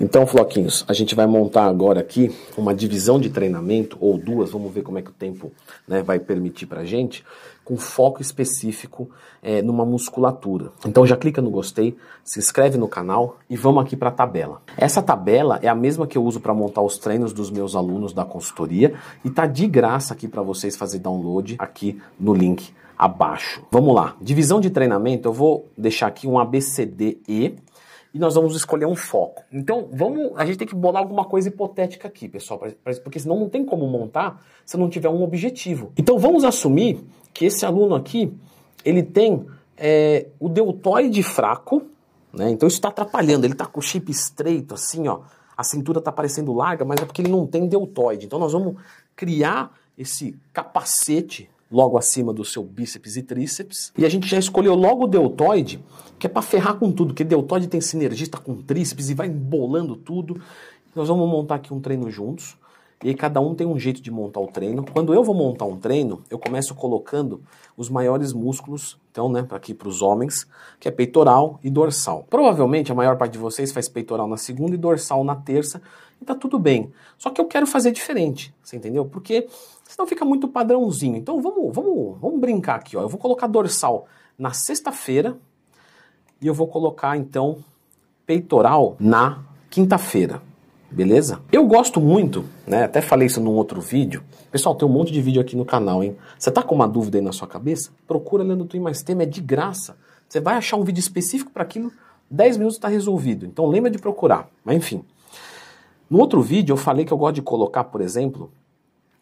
Então, Floquinhos, a gente vai montar agora aqui uma divisão de treinamento, ou duas, vamos ver como é que o tempo né, vai permitir pra gente, com foco específico é, numa musculatura. Então já clica no gostei, se inscreve no canal e vamos aqui para a tabela. Essa tabela é a mesma que eu uso para montar os treinos dos meus alunos da consultoria e tá de graça aqui para vocês fazer download aqui no link abaixo. Vamos lá, divisão de treinamento, eu vou deixar aqui um ABCDE e nós vamos escolher um foco. Então, vamos, a gente tem que bolar alguma coisa hipotética aqui, pessoal, porque senão não tem como montar se não tiver um objetivo. Então, vamos assumir que esse aluno aqui, ele tem é, o deltoide fraco, né? Então isso está atrapalhando, ele está com o chip estreito, assim, ó. A cintura está parecendo larga, mas é porque ele não tem deltoide. Então nós vamos criar esse capacete logo acima do seu bíceps e tríceps. E a gente já escolheu logo o deltoide, que é para ferrar com tudo, porque deltoide tem sinergista com tríceps e vai embolando tudo. Nós vamos montar aqui um treino juntos. E aí cada um tem um jeito de montar o treino. Quando eu vou montar um treino, eu começo colocando os maiores músculos, então, né, aqui para os homens, que é peitoral e dorsal. Provavelmente a maior parte de vocês faz peitoral na segunda e dorsal na terça, e tá tudo bem. Só que eu quero fazer diferente, você entendeu? Porque senão fica muito padrãozinho. Então vamos, vamos, vamos brincar aqui, ó. Eu vou colocar dorsal na sexta-feira e eu vou colocar então peitoral na quinta-feira. Beleza? Eu gosto muito, né? Até falei isso num outro vídeo. Pessoal, tem um monte de vídeo aqui no canal, hein? Você tá com uma dúvida aí na sua cabeça? Procura Leandro Twin Mais Tema, é de graça. Você vai achar um vídeo específico para aquilo, 10 minutos está resolvido. Então lembra de procurar. Mas enfim. No outro vídeo eu falei que eu gosto de colocar, por exemplo,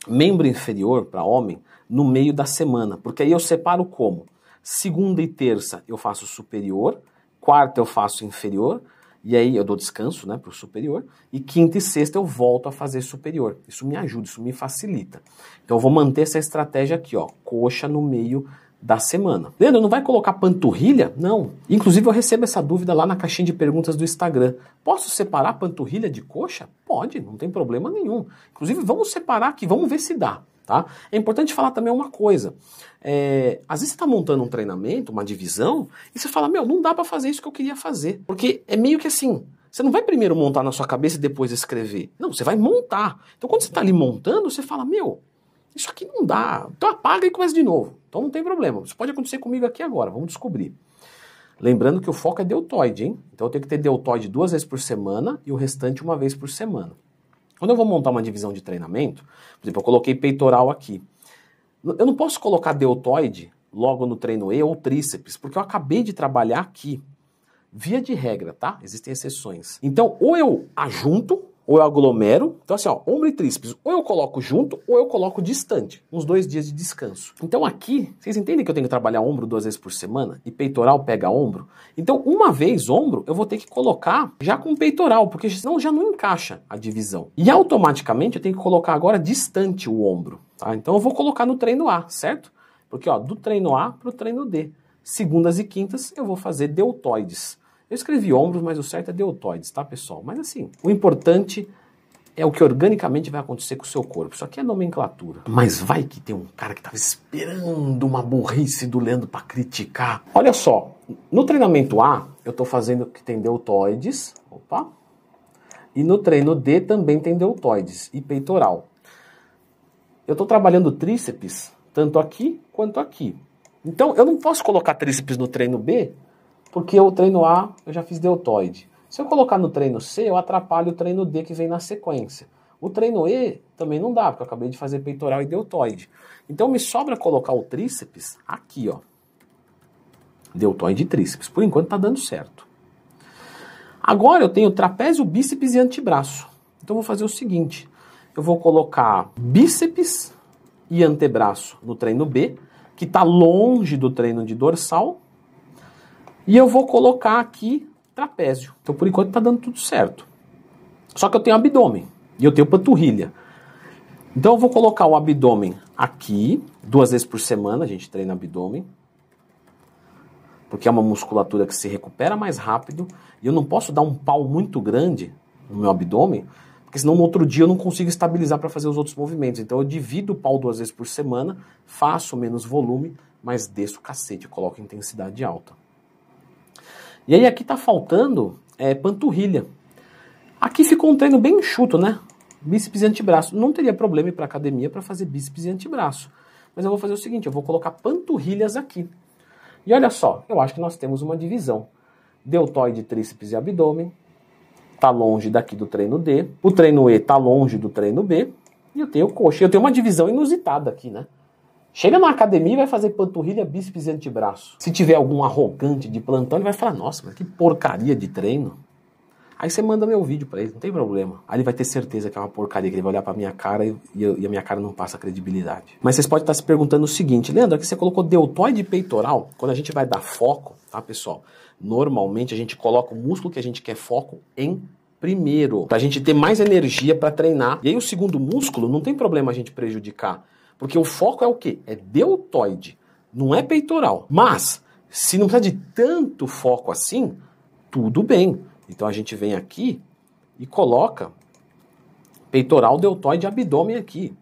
membro inferior para homem no meio da semana, porque aí eu separo como? Segunda e terça eu faço superior, quarta eu faço inferior, e aí eu dou descanso né, para o superior. E quinta e sexta eu volto a fazer superior. Isso me ajuda, isso me facilita. Então eu vou manter essa estratégia aqui, ó. Coxa no meio da semana. Leandro, não vai colocar panturrilha? Não. Inclusive eu recebo essa dúvida lá na caixinha de perguntas do Instagram. Posso separar panturrilha de coxa? Pode, não tem problema nenhum. Inclusive vamos separar aqui, vamos ver se dá. Tá? É importante falar também uma coisa. É, às vezes você está montando um treinamento, uma divisão, e você fala, meu, não dá para fazer isso que eu queria fazer. Porque é meio que assim, você não vai primeiro montar na sua cabeça e depois escrever. Não, você vai montar. Então quando você está ali montando, você fala, meu, isso aqui não dá. Então apaga e começa de novo. Então não tem problema. Isso pode acontecer comigo aqui agora, vamos descobrir. Lembrando que o foco é deltoide, hein? Então eu tenho que ter deltoide duas vezes por semana e o restante uma vez por semana. Quando eu vou montar uma divisão de treinamento, por exemplo, eu coloquei peitoral aqui. Eu não posso colocar deltoide logo no treino E ou tríceps, porque eu acabei de trabalhar aqui. Via de regra, tá? Existem exceções. Então, ou eu ajunto ou eu aglomero. Então, assim, ó, ombro e tríceps, ou eu coloco junto, ou eu coloco distante, uns dois dias de descanso. Então, aqui, vocês entendem que eu tenho que trabalhar ombro duas vezes por semana e peitoral pega ombro? Então, uma vez ombro, eu vou ter que colocar já com peitoral, porque senão já não encaixa a divisão. E automaticamente eu tenho que colocar agora distante o ombro, tá? Então, eu vou colocar no treino A, certo? Porque, ó, do treino A para o treino D. Segundas e quintas eu vou fazer deltoides. Eu escrevi ombros, mas o certo é deltoides, tá, pessoal? Mas assim, o importante é o que organicamente vai acontecer com o seu corpo. Isso aqui é nomenclatura. Mas vai que tem um cara que estava esperando uma burrice do Leandro para criticar. Olha só, no treinamento A, eu estou fazendo que tem deltoides. Opa. E no treino D também tem deltoides e peitoral. Eu estou trabalhando tríceps tanto aqui quanto aqui. Então, eu não posso colocar tríceps no treino B porque o treino A eu já fiz deltoide. Se eu colocar no treino C, eu atrapalho o treino D que vem na sequência. O treino E também não dá, porque eu acabei de fazer peitoral e deltoide. Então me sobra colocar o tríceps aqui, ó. Deltoide e tríceps. Por enquanto tá dando certo. Agora eu tenho trapézio, bíceps e antebraço. Então eu vou fazer o seguinte: eu vou colocar bíceps e antebraço no treino B, que está longe do treino de dorsal, e eu vou colocar aqui trapézio. Então, por enquanto, está dando tudo certo. Só que eu tenho abdômen e eu tenho panturrilha. Então, eu vou colocar o abdômen aqui, duas vezes por semana, a gente treina abdômen. Porque é uma musculatura que se recupera mais rápido. E eu não posso dar um pau muito grande no meu abdômen, porque senão no outro dia eu não consigo estabilizar para fazer os outros movimentos. Então eu divido o pau duas vezes por semana, faço menos volume, mas desço o cacete, coloco intensidade alta. E aí aqui está faltando é, panturrilha. Aqui ficou um treino bem enxuto, né? Bíceps e antebraço. Não teria problema ir para academia para fazer bíceps e antebraço. Mas eu vou fazer o seguinte, eu vou colocar panturrilhas aqui. E olha só, eu acho que nós temos uma divisão. Deltoide, tríceps e abdômen. Tá longe daqui do treino D. O treino E tá longe do treino B. E eu tenho coxa. Eu tenho uma divisão inusitada aqui, né? Chega na academia e vai fazer panturrilha, bíceps e antebraço. Se tiver algum arrogante de plantão, ele vai falar: Nossa, mas que porcaria de treino. Aí você manda meu vídeo para ele, não tem problema. Aí ele vai ter certeza que é uma porcaria, que ele vai olhar pra minha cara e, e a minha cara não passa credibilidade. Mas vocês podem estar se perguntando o seguinte, Leandro, aqui você colocou deltoide peitoral, quando a gente vai dar foco, tá pessoal? Normalmente a gente coloca o músculo que a gente quer foco em primeiro, pra gente ter mais energia para treinar. E aí o segundo músculo não tem problema a gente prejudicar, porque o foco é o quê? É deltoide, não é peitoral. Mas se não precisa de tanto foco assim, tudo bem. Então a gente vem aqui e coloca peitoral, deltoide abdômen aqui.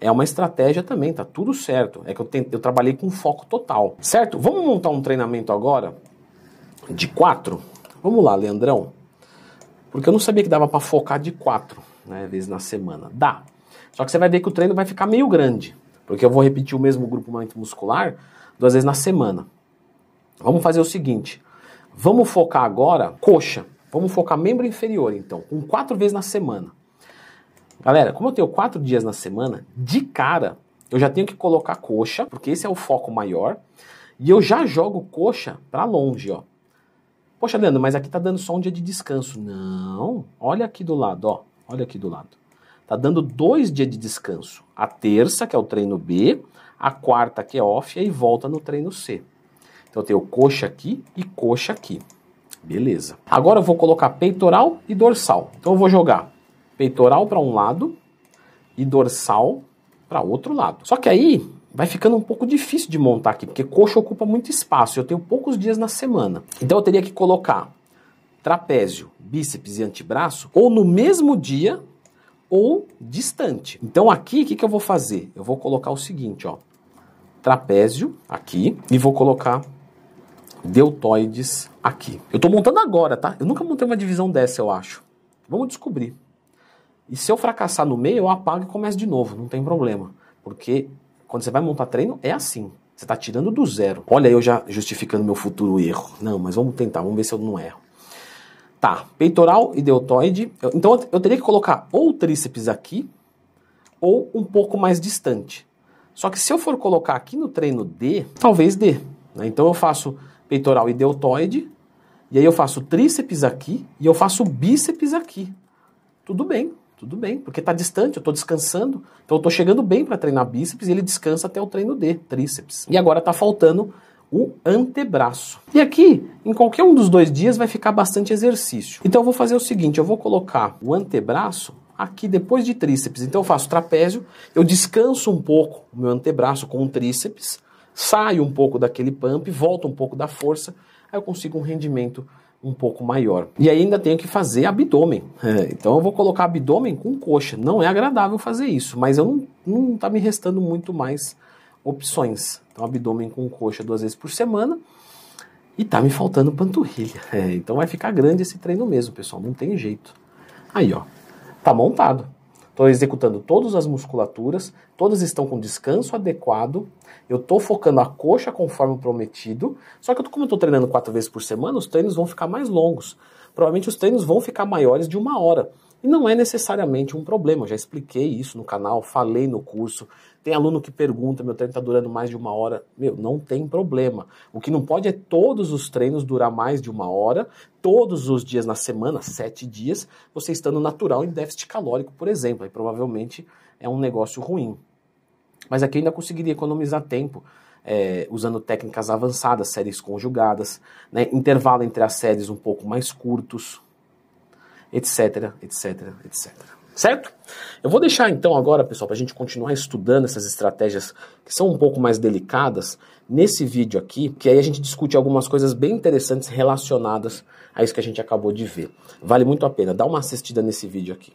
É uma estratégia também, tá tudo certo. É que eu, eu trabalhei com foco total. Certo? Vamos montar um treinamento agora de quatro? Vamos lá, Leandrão. Porque eu não sabia que dava para focar de quatro né, vezes na semana. Dá. Só que você vai ver que o treino vai ficar meio grande. Porque eu vou repetir o mesmo grupamento muscular duas vezes na semana. Vamos fazer o seguinte. Vamos focar agora coxa. Vamos focar membro inferior, então, com quatro vezes na semana. Galera, como eu tenho quatro dias na semana, de cara, eu já tenho que colocar coxa, porque esse é o foco maior, e eu já jogo coxa para longe, ó. Poxa, Leandro, mas aqui tá dando só um dia de descanso. Não, olha aqui do lado, ó. Olha aqui do lado. Tá dando dois dias de descanso. A terça, que é o treino B, a quarta, que é off, e aí volta no treino C. Então eu tenho coxa aqui e coxa aqui. Beleza. Agora eu vou colocar peitoral e dorsal. Então eu vou jogar peitoral para um lado e dorsal para outro lado. Só que aí vai ficando um pouco difícil de montar aqui, porque coxa ocupa muito espaço. Eu tenho poucos dias na semana. Então eu teria que colocar trapézio, bíceps e antebraço ou no mesmo dia ou distante. Então aqui o que, que eu vou fazer? Eu vou colocar o seguinte, ó. Trapézio aqui e vou colocar deltoides aqui. Eu estou montando agora, tá? Eu nunca montei uma divisão dessa, eu acho. Vamos descobrir. E se eu fracassar no meio, eu apago e começo de novo, não tem problema. Porque quando você vai montar treino, é assim. Você está tirando do zero. Olha eu já justificando meu futuro erro. Não, mas vamos tentar, vamos ver se eu não erro. Tá, peitoral e deltoide. Então eu teria que colocar ou o tríceps aqui, ou um pouco mais distante. Só que se eu for colocar aqui no treino D, talvez dê. Né? Então eu faço peitoral e deltoide, e aí eu faço tríceps aqui e eu faço bíceps aqui. Tudo bem, tudo bem, porque está distante, eu estou descansando, então eu estou chegando bem para treinar bíceps e ele descansa até o treino D, tríceps. E agora está faltando o antebraço. E aqui, em qualquer um dos dois dias, vai ficar bastante exercício. Então eu vou fazer o seguinte, eu vou colocar o antebraço aqui depois de tríceps. Então eu faço trapézio, eu descanso um pouco o meu antebraço com o tríceps, saio um pouco daquele pump, volto um pouco da força, aí eu consigo um rendimento um pouco maior. E ainda tenho que fazer abdômen. Então eu vou colocar abdômen com coxa. Não é agradável fazer isso, mas eu não, não tá me restando muito mais opções. Então abdômen com coxa duas vezes por semana. E tá me faltando panturrilha. É, então vai ficar grande esse treino mesmo, pessoal. Não tem jeito. Aí, ó. Tá montado. Estou executando todas as musculaturas, todas estão com descanso adequado. Eu estou focando a coxa conforme prometido. Só que como eu estou treinando quatro vezes por semana, os treinos vão ficar mais longos. Provavelmente os treinos vão ficar maiores de uma hora. E não é necessariamente um problema. Eu já expliquei isso no canal, falei no curso. Tem aluno que pergunta: meu treino está durando mais de uma hora. Meu, não tem problema. O que não pode é todos os treinos durar mais de uma hora, todos os dias na semana, sete dias, você estando natural em déficit calórico, por exemplo. Aí provavelmente é um negócio ruim. Mas aqui ainda conseguiria economizar tempo. É, usando técnicas avançadas, séries conjugadas, né, intervalo entre as séries um pouco mais curtos, etc, etc, etc. Certo? Eu vou deixar então agora, pessoal, para a gente continuar estudando essas estratégias que são um pouco mais delicadas nesse vídeo aqui, que aí a gente discute algumas coisas bem interessantes relacionadas a isso que a gente acabou de ver. Vale muito a pena, dá uma assistida nesse vídeo aqui.